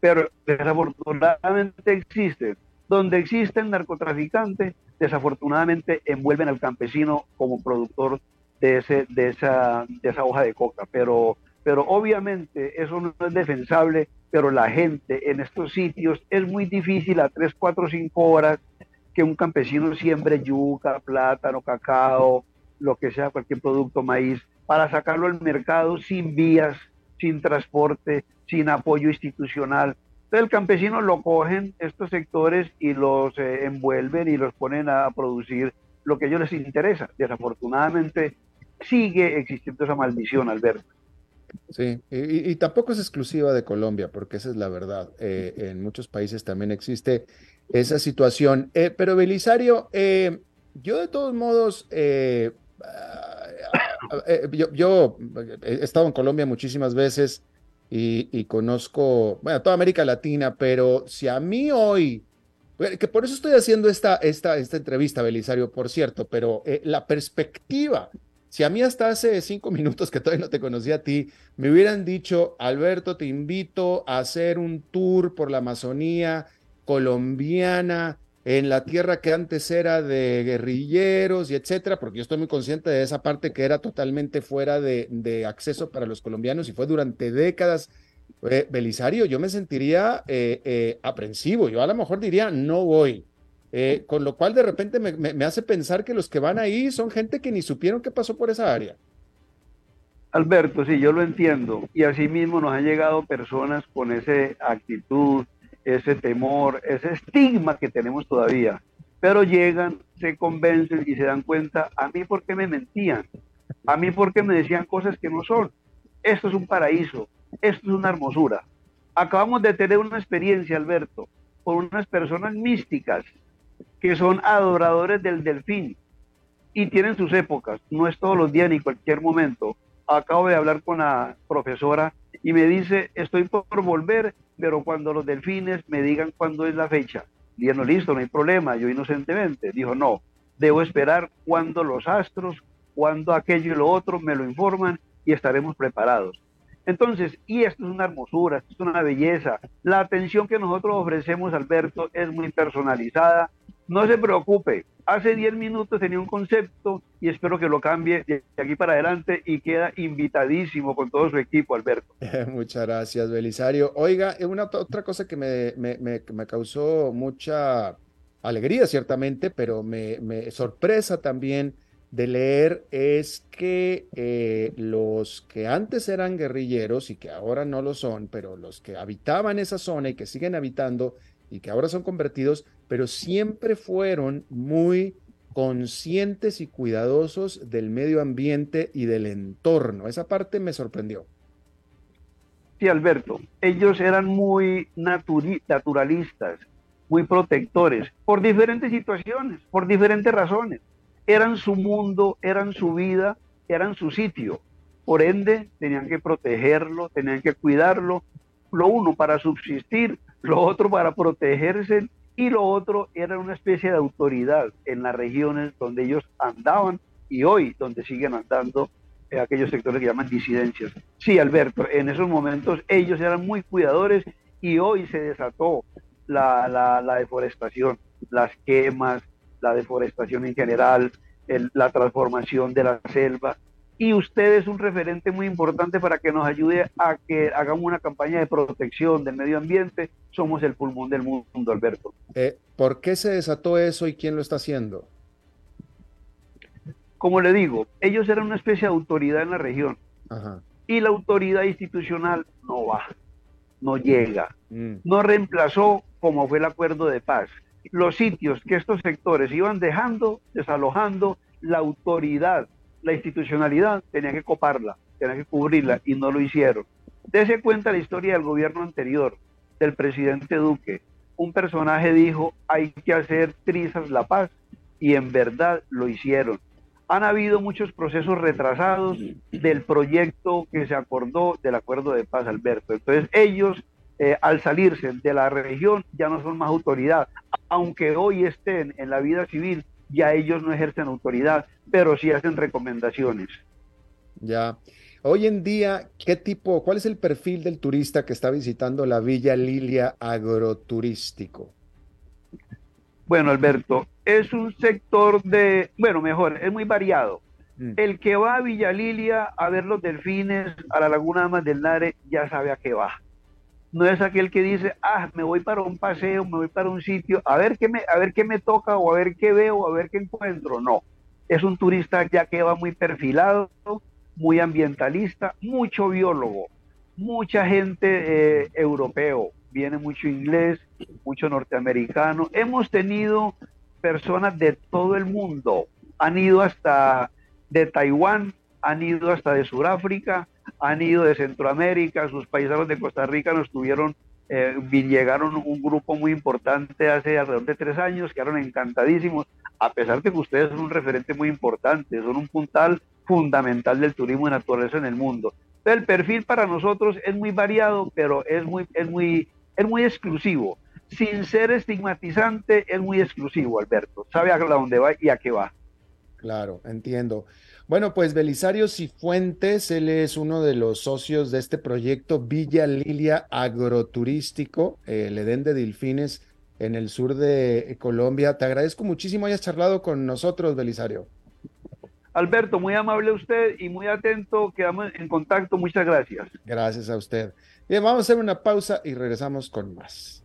pero desafortunadamente existen donde existen narcotraficantes, desafortunadamente envuelven al campesino como productor de, ese, de, esa, de esa hoja de coca. Pero, pero obviamente eso no es defensable, pero la gente en estos sitios es muy difícil a 3, 4, 5 horas que un campesino siembre yuca, plátano, cacao, lo que sea, cualquier producto, maíz, para sacarlo al mercado sin vías, sin transporte, sin apoyo institucional. Entonces el campesino lo cogen estos sectores y los eh, envuelven y los ponen a producir lo que ellos les interesa. Desafortunadamente sigue existiendo esa maldición, Alberto. Sí, y, y tampoco es exclusiva de Colombia, porque esa es la verdad. Eh, en muchos países también existe esa situación. Eh, pero Belisario, eh, yo de todos modos, eh, eh, yo, yo he estado en Colombia muchísimas veces y, y, conozco, bueno, toda América Latina, pero si a mí hoy, que por eso estoy haciendo esta, esta, esta entrevista, Belisario, por cierto, pero la perspectiva, si a mí hasta hace cinco minutos que todavía no te conocía a ti, me hubieran dicho, Alberto, te invito a hacer un tour por la Amazonía colombiana, en la tierra que antes era de guerrilleros y etcétera, porque yo estoy muy consciente de esa parte que era totalmente fuera de, de acceso para los colombianos y fue durante décadas. Eh, Belisario, yo me sentiría eh, eh, aprensivo, yo a lo mejor diría no voy, eh, con lo cual de repente me, hace pensar que los que van ahí son gente que ni supieron qué pasó por esa área. Alberto, sí, yo lo entiendo, y así mismo nos han llegado personas con esa actitud, ese temor, ese estigma que tenemos todavía. Pero llegan, se convencen y se dan cuenta, a mí por qué me mentían, a mí por qué me decían cosas que no son. Esto es un paraíso, esto es una hermosura. Acabamos de tener una experiencia, Alberto, con unas personas místicas que son adoradores del delfín y tienen sus épocas, no es todos los días ni cualquier momento. Acabo de hablar con la profesora y me dice, estoy por volver, pero cuando los delfines me digan cuándo es la fecha. Dije, no, listo, no hay problema, yo inocentemente. Dijo, no, debo esperar cuando los astros, cuando aquello y lo otro me lo informan y estaremos preparados. Entonces, y esto es una hermosura, esto es una belleza. La atención que nosotros ofrecemos, Alberto, es muy personalizada. No se preocupe, hace 10 minutos tenía un concepto y espero que lo cambie de aquí para adelante y queda invitadísimo con todo su equipo, Alberto. Muchas gracias, Belisario. Oiga, una otra cosa que me, me, me, me causó mucha alegría, ciertamente, pero me, me sorpresa también de leer es que eh, los que antes eran guerrilleros y que ahora no lo son, pero los que habitaban esa zona y que siguen habitando y que ahora son convertidos, pero siempre fueron muy conscientes y cuidadosos del medio ambiente y del entorno. Esa parte me sorprendió. Sí, Alberto, ellos eran muy naturalistas, muy protectores, por diferentes situaciones, por diferentes razones. Eran su mundo, eran su vida, eran su sitio. Por ende, tenían que protegerlo, tenían que cuidarlo, lo uno para subsistir, lo otro para protegerse y lo otro era una especie de autoridad en las regiones donde ellos andaban y hoy donde siguen andando en aquellos sectores que llaman disidencias. Sí, Alberto, en esos momentos ellos eran muy cuidadores y hoy se desató la, la, la deforestación, las quemas, la deforestación en general, el, la transformación de la selva, y usted es un referente muy importante para que nos ayude a que hagamos una campaña de protección del medio ambiente. Somos el pulmón del mundo, Alberto. Eh, ¿Por qué se desató eso y quién lo está haciendo? como le digo, ellos eran una especie de autoridad en la región. Y la autoridad institucional no va, no llega, mm. no reemplazó como fue el acuerdo de paz. Los sitios que estos sectores iban dejando, desalojando, la autoridad, la institucionalidad tenía que coparla, tenía que cubrirla y no lo hicieron. Dese cuenta la historia del gobierno anterior, del presidente Duque. Un personaje dijo, hay que hacer trizas la paz y en verdad lo hicieron. Han habido muchos procesos retrasados del proyecto que se acordó del acuerdo de paz, Alberto. Entonces ellos, eh, al salirse de la región, ya no son más autoridad. Aunque hoy estén en la vida civil, ya ellos no ejercen autoridad, pero sí hacen recomendaciones. Ya. Hoy en día, ¿qué tipo, cuál es el perfil del turista que está visitando la Villa Lilia agroturístico? Bueno, Alberto, es un sector de, bueno, mejor, es muy variado. Mm. El que va a Villa Lilia a ver los delfines, a la Laguna Amas del Nare, ya sabe a qué va. No es aquel que dice, ah, me voy para un paseo, me voy para un sitio, a ver qué me, a ver qué me toca, o a ver qué veo, a ver qué encuentro. No, es un turista ya que va muy perfilado, muy ambientalista, mucho biólogo, mucha gente eh, europeo, viene mucho inglés, mucho norteamericano. Hemos tenido personas de todo el mundo, han ido hasta de Taiwán, han ido hasta de Sudáfrica, han ido de Centroamérica, sus paisanos de Costa Rica nos tuvieron, eh, llegaron un grupo muy importante hace alrededor de tres años, quedaron encantadísimos, a pesar de que ustedes son un referente muy importante, son un puntal fundamental del turismo de naturaleza en el mundo. el perfil para nosotros es muy variado, pero es muy, es muy, es muy exclusivo. Sin ser estigmatizante, es muy exclusivo, Alberto. Sabe a dónde va y a qué va. Claro, entiendo. Bueno, pues Belisario Cifuentes, él es uno de los socios de este proyecto Villa Lilia Agroturístico, el Edén de Delfines en el sur de Colombia. Te agradezco muchísimo hayas charlado con nosotros, Belisario. Alberto, muy amable usted y muy atento. Quedamos en contacto. Muchas gracias. Gracias a usted. Bien, vamos a hacer una pausa y regresamos con más.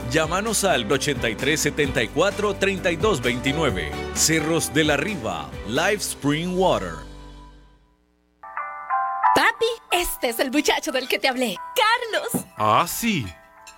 Llámanos al 8374 3229. Cerros de la Riva, Live Spring Water. Papi, este es el muchacho del que te hablé, Carlos. Ah, sí.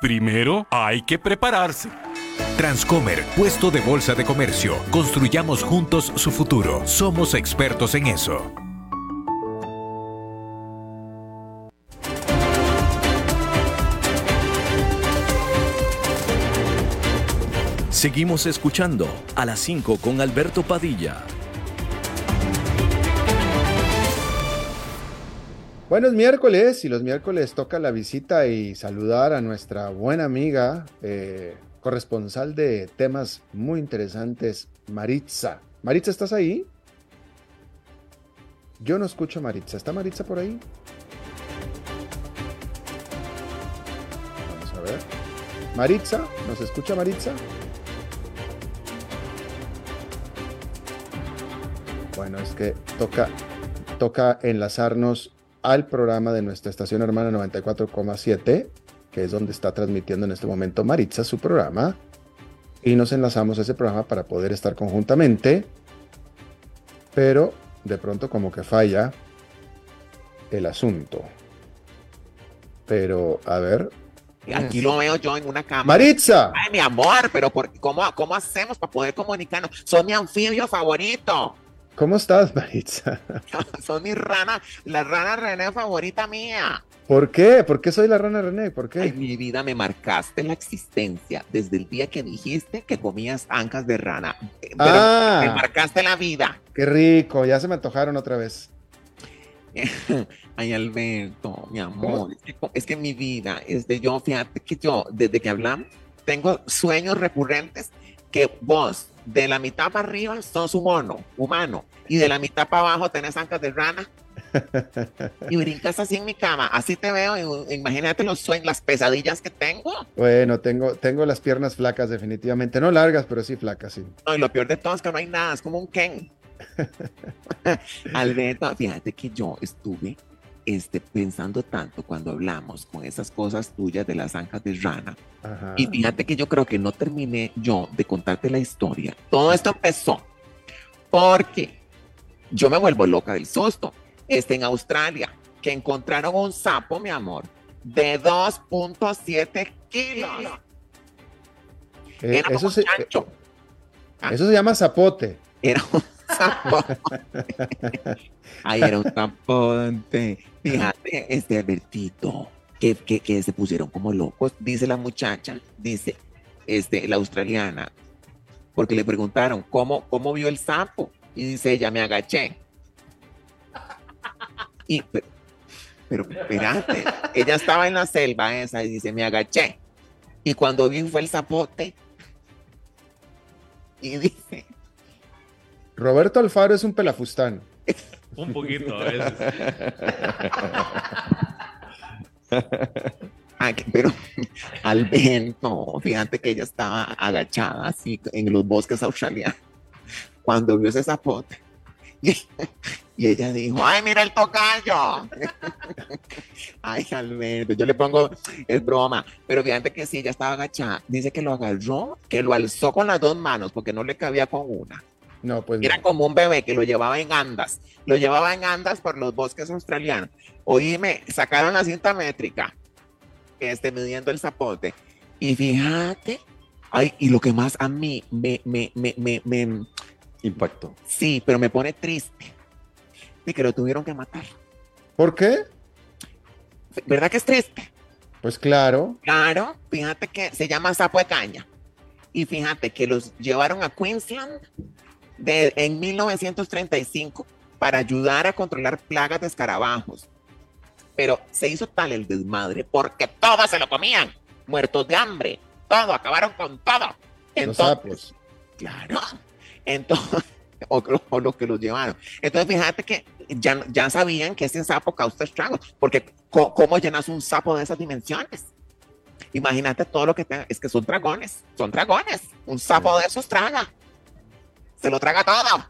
primero hay que prepararse. Transcomer, puesto de bolsa de comercio. Construyamos juntos su futuro. Somos expertos en eso. Seguimos escuchando a las 5 con Alberto Padilla. Buenos miércoles y los miércoles toca la visita y saludar a nuestra buena amiga, eh, corresponsal de temas muy interesantes, Maritza. Maritza, ¿estás ahí? Yo no escucho Maritza. ¿Está Maritza por ahí? Vamos a ver. Maritza, ¿nos escucha Maritza? Bueno, es que toca, toca enlazarnos al programa de nuestra estación hermana 94,7, que es donde está transmitiendo en este momento Maritza su programa, y nos enlazamos a ese programa para poder estar conjuntamente, pero de pronto como que falla el asunto. Pero, a ver, Aquí lo veo yo en una cama. Maritza. Ay, mi amor, pero por, ¿cómo, ¿cómo hacemos para poder comunicarnos? Son mi anfibio favorito. ¿Cómo estás, Maritza? Son mi rana, la rana René favorita mía. ¿Por qué? ¿Por qué soy la rana René? ¿Por qué? En mi vida me marcaste la existencia desde el día que dijiste que comías ancas de rana. Pero Ah. me marcaste la vida. Qué rico, ya se me antojaron otra vez. Ay, Alberto, mi amor, es que, es que mi vida, este, yo, fíjate que yo, desde que hablamos, tengo sueños recurrentes que vos, de la mitad para arriba, sos humano, humano, y de la mitad para abajo tenés ancas de rana, y brincas así en mi cama, así te veo, y- imagínate los sueños, las pesadillas que tengo. Bueno, tengo, tengo las piernas flacas definitivamente, no largas, pero sí flacas, sí. No, y lo peor de todo es que no hay nada, es como un Ken. Alberto, fíjate que yo estuve este, pensando tanto cuando hablamos con esas cosas tuyas de las ancas de rana. Ajá. Y fíjate que yo creo que no terminé yo de contarte la historia. Todo esto empezó porque yo me vuelvo loca del susto. Este, en Australia, que encontraron un sapo, mi amor, de 2.7 kilos. Eh, Era eso, se, chancho. eso se llama zapote. Era un. Ay, era un zapote. Fíjate, este Albertito, que, que, que se pusieron como locos, dice la muchacha, dice, este, la australiana, porque le preguntaron, ¿cómo, cómo vio el sapo? Y dice ella, me agaché. Y, pero, pero espérate, ella estaba en la selva esa y dice, me agaché. Y cuando vi fue el zapote. Y dice, Roberto Alfaro es un pelafustán. Un poquito a veces. Ah, que- pero Alberto, fíjate que ella estaba agachada así en los bosques australianos cuando vio ese zapote. Y, y ella dijo, ay, mira el tocayo. ay, Alberto, yo le pongo, es broma, pero fíjate que sí, ella estaba agachada. Dice que lo agarró, que lo alzó con las dos manos porque no le cabía con una. No, pues Era no. como un bebé que lo llevaba en andas. Lo llevaba en andas por los bosques australianos. Oíme, sacaron la cinta métrica, este, midiendo el zapote. Y fíjate, ay, y lo que más a mí me, me, me, me, me- Impacto. sí, pero me pone triste, de que lo tuvieron que matar. ¿Por qué? ¿Verdad que es triste? Pues claro. Claro, fíjate que se llama sapo de caña. Y fíjate que los llevaron a Queensland de, en 1935 para ayudar a controlar plagas de escarabajos. Pero se hizo tal el desmadre porque todos se lo comían, muertos de hambre, todo, acabaron con todo. Los Entonces, sapos. Claro. Entonces, o, o los que los llevaron. Entonces, fíjate que ya, ya sabían que ese sapo causa estragos, porque co- ¿cómo llenas un sapo de esas dimensiones? Imagínate todo lo que tenga, es que son dragones, son dragones. Un sapo de esos traga. Se lo traga todo.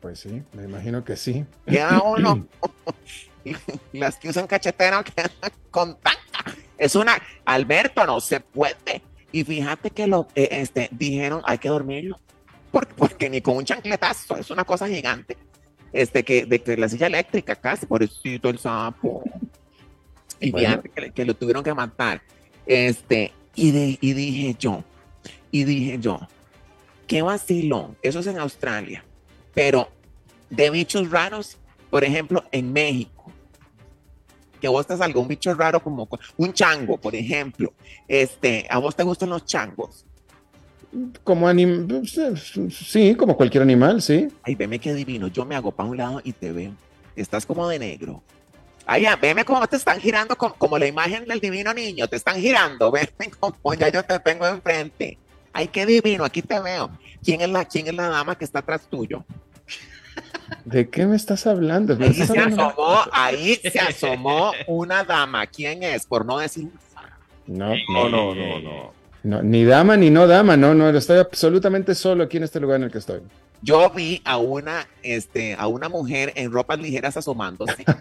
Pues sí, me imagino que sí. Queda uno. Las que usan cachetero quedan con tanta. Es una, Alberto, no se puede. Y fíjate que lo, eh, este, dijeron, hay que dormirlo. Porque, porque ni con un chancletazo, es una cosa gigante. Este, que, de que la silla eléctrica casi, pobrecito el sapo. Y Bueno. fíjate que, que lo tuvieron que matar. Este, y, de, y dije yo, y dije yo, qué vacilón, eso es en Australia, pero de bichos raros, por ejemplo, en México, que vos te salga un bicho raro como un chango, por ejemplo, este, a vos te gustan los changos, Como animal, sí, como cualquier animal, sí. ay, veme qué divino, yo me hago para un lado y te veo, estás como de negro. Ay, ya, veme cómo te están girando, como, como la imagen del divino niño, te están girando, veme como ya yo te tengo enfrente. Ay, qué divino, aquí te veo. ¿Quién es la, quién es la dama que está atrás tuyo? ¿De qué me estás hablando? ¿Me Ahí estás se hablando? asomó, ahí se asomó una dama. ¿Quién es? Por no decir. No, No, no, no, no. no, ni dama ni no dama, no, no, estoy absolutamente solo aquí en este lugar en el que estoy. Yo vi a una, este, a una mujer en ropas ligeras asomándose.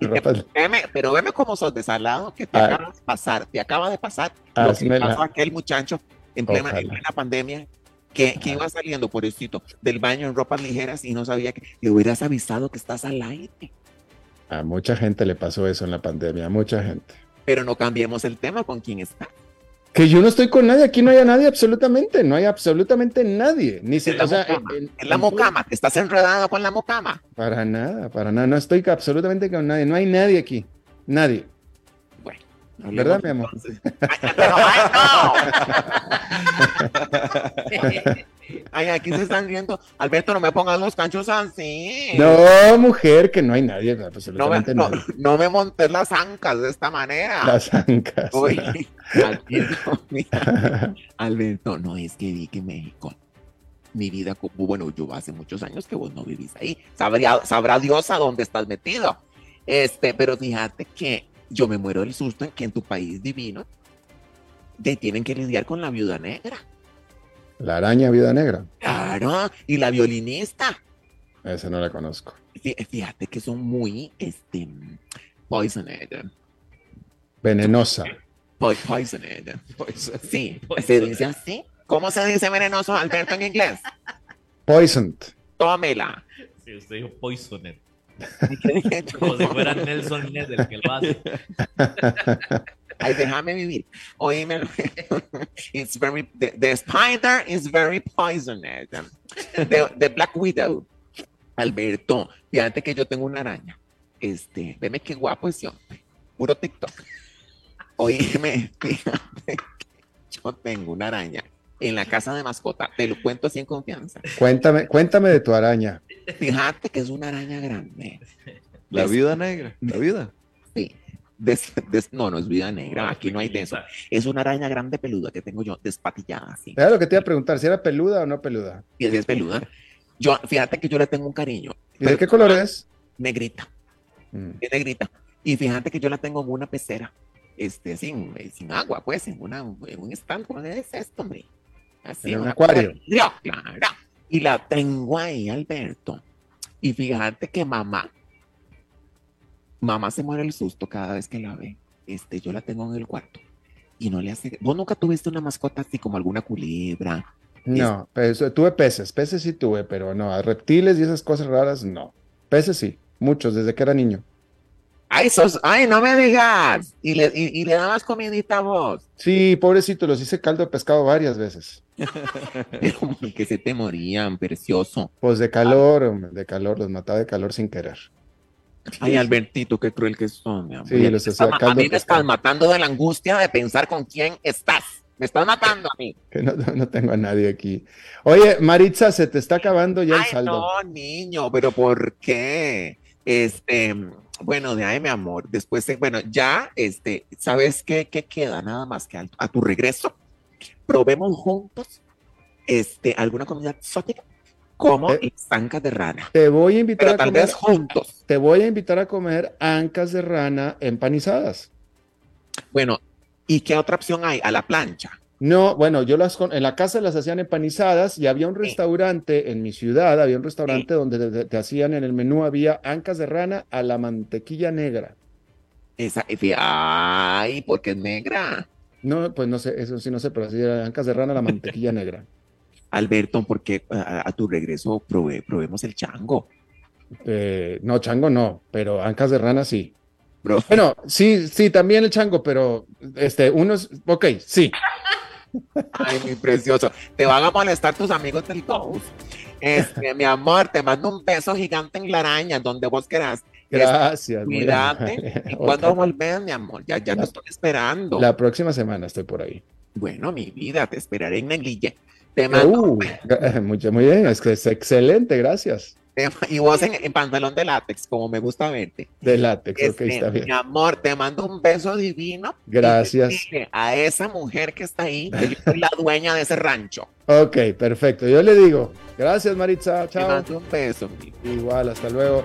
Y te- Ropas- veme, pero veme cómo sos desalado que te Ay. acaba de pasar, te acaba de pasar lo que Hazmela. pasó a aquel muchacho en plena, en pandemia que, que iba saliendo, pobrecito, del baño en ropas ligeras y no sabía que le hubieras avisado que estás al aire. A mucha gente le pasó eso en la pandemia, a mucha gente. Pero no cambiemos el tema con quién está. Que yo no estoy con nadie, aquí no hay a nadie absolutamente, no hay absolutamente nadie. Ni si, Es la o sea, mocama, en- la en- mocama, te estás enredado con la mocama. Para nada, para nada, no estoy absolutamente con nadie, no hay nadie aquí, nadie. ¿Verdad, mi amor? Ay, aquí se están riendo. Alberto, no me pongas los canchos así. No, mujer, que no hay nadie, No me, absolutamente no, nadie. no me montes las ancas de esta manera. Las ancas. Uy, Alberto, mira. Alberto, no es que vi que México, mi vida, como, bueno, yo hace muchos años que vos no vivís ahí. Sabría, sabrá Dios a dónde estás metido. Este, pero fíjate que yo me muero del susto en que en tu país divino te tienen que lidiar con la viuda negra. La araña vida negra, Claro, y la violinista. esa no la conozco. Fí- Fíjate que son muy, este, poisoned. Venenosa. Po- Poisoned. Sí, se dice así. ¿Cómo se dice venenoso, Alberto, en inglés? Poisoned. Tómela. Sí, usted dijo Poisoner. Como si fuera Nelson Ned el que lo hace. Ay, déjame vivir. Oíme, it's very, the, the spider is very poisoned. The, the Black Widow. Alberto, fíjate que yo tengo una araña. Este, veme qué guapo ese hombre. Puro TikTok. Oíme, fíjate que yo tengo una araña en la casa de mascota. Te lo cuento así en confianza. Cuéntame, cuéntame de tu araña. Fíjate que es una araña grande. La Des- viuda negra, la viuda. Sí. Des- des- no, no es vida negra, aquí no hay de eso. Es una araña grande peluda que tengo yo, despatillada así. Era lo que te iba a preguntar, si era peluda o no peluda. Y es peluda. Yo, fíjate que yo le tengo un cariño. ¿Y de qué color es? Negrita, Mm. es negrita. Y fíjate que yo la tengo en una pecera, este, sin, eh, sin agua, pues, en, una, en un stand, ¿cómo es esto, hombre? Así, En un acuario. Claro. Y la tengo ahí, Alberto. Y fíjate que mamá, mamá se muere el susto cada vez que la ve. Este, yo la tengo en el cuarto. Y no le hace. ¿Vos nunca tuviste una mascota así como alguna culebra? No, pues, tuve peces, peces sí tuve, pero no, a reptiles y esas cosas raras, no. Peces sí, muchos, desde que era niño. Ay, sos, ay, no me digas. Y le, y, y le dabas comidita a vos. Sí, pobrecito, los hice caldo de pescado varias veces. Pero que se te morían, precioso. Pues de calor, de calor, los mataba de calor sin querer. Ay, Albertito, qué cruel que son, mi amor. Sí, los está- A mí me estás matando de la angustia de pensar con quién estás. Me estás matando a mí. Que no, no tengo a nadie aquí. Oye, Maritza, se te está acabando ya el Ay, saldo. no, niño, pero ¿por qué? Este, bueno, de ahí, mi amor. Después, de- bueno, ya, este, ¿sabes qué, qué queda? Nada más que a, tu regreso, probemos juntos, este, alguna comida exótica, como Eh, ancas de rana. Te voy a invitar Pero a tal comer, vez juntos. te voy a invitar a comer ancas de rana empanizadas. Bueno, ¿y qué otra opción hay? A la plancha. No, bueno, yo las en la casa las hacían empanizadas y había un restaurante en mi ciudad, había un restaurante donde te, te hacían en el menú había ancas de rana a la mantequilla negra. Esa, ay, porque es negra. No, pues no sé, eso sí no sé, pero así era ancas de rana la mantequilla negra. Alberto, porque a, a tu regreso probé, probemos el chango. Eh, no, chango no, pero ancas de rana sí. Bro. Bueno, sí, sí, también el chango, pero este, unos, ok, sí. Ay, mi precioso. Te van a molestar tus amigos del Ghost. Este, mi amor, te mando un beso gigante en la araña, donde vos quieras. Gracias. Cuídate. ¿Y cuándo volvés, mi amor? Ya, ya te estoy esperando. La próxima semana estoy por ahí. Bueno, mi vida, te esperaré en Neglille. Te mando Uh, muy bien, es que es excelente, gracias. te- y vos en, en pantalón de látex, como me gusta verte. De látex, ok, Este, está bien. Mi amor, te mando un beso divino. Gracias. A esa mujer que está ahí, que yo soy la dueña de ese rancho. Ok, perfecto. Yo le digo, gracias Maritza, Te chao. mando un beso. mi- Igual, hasta luego.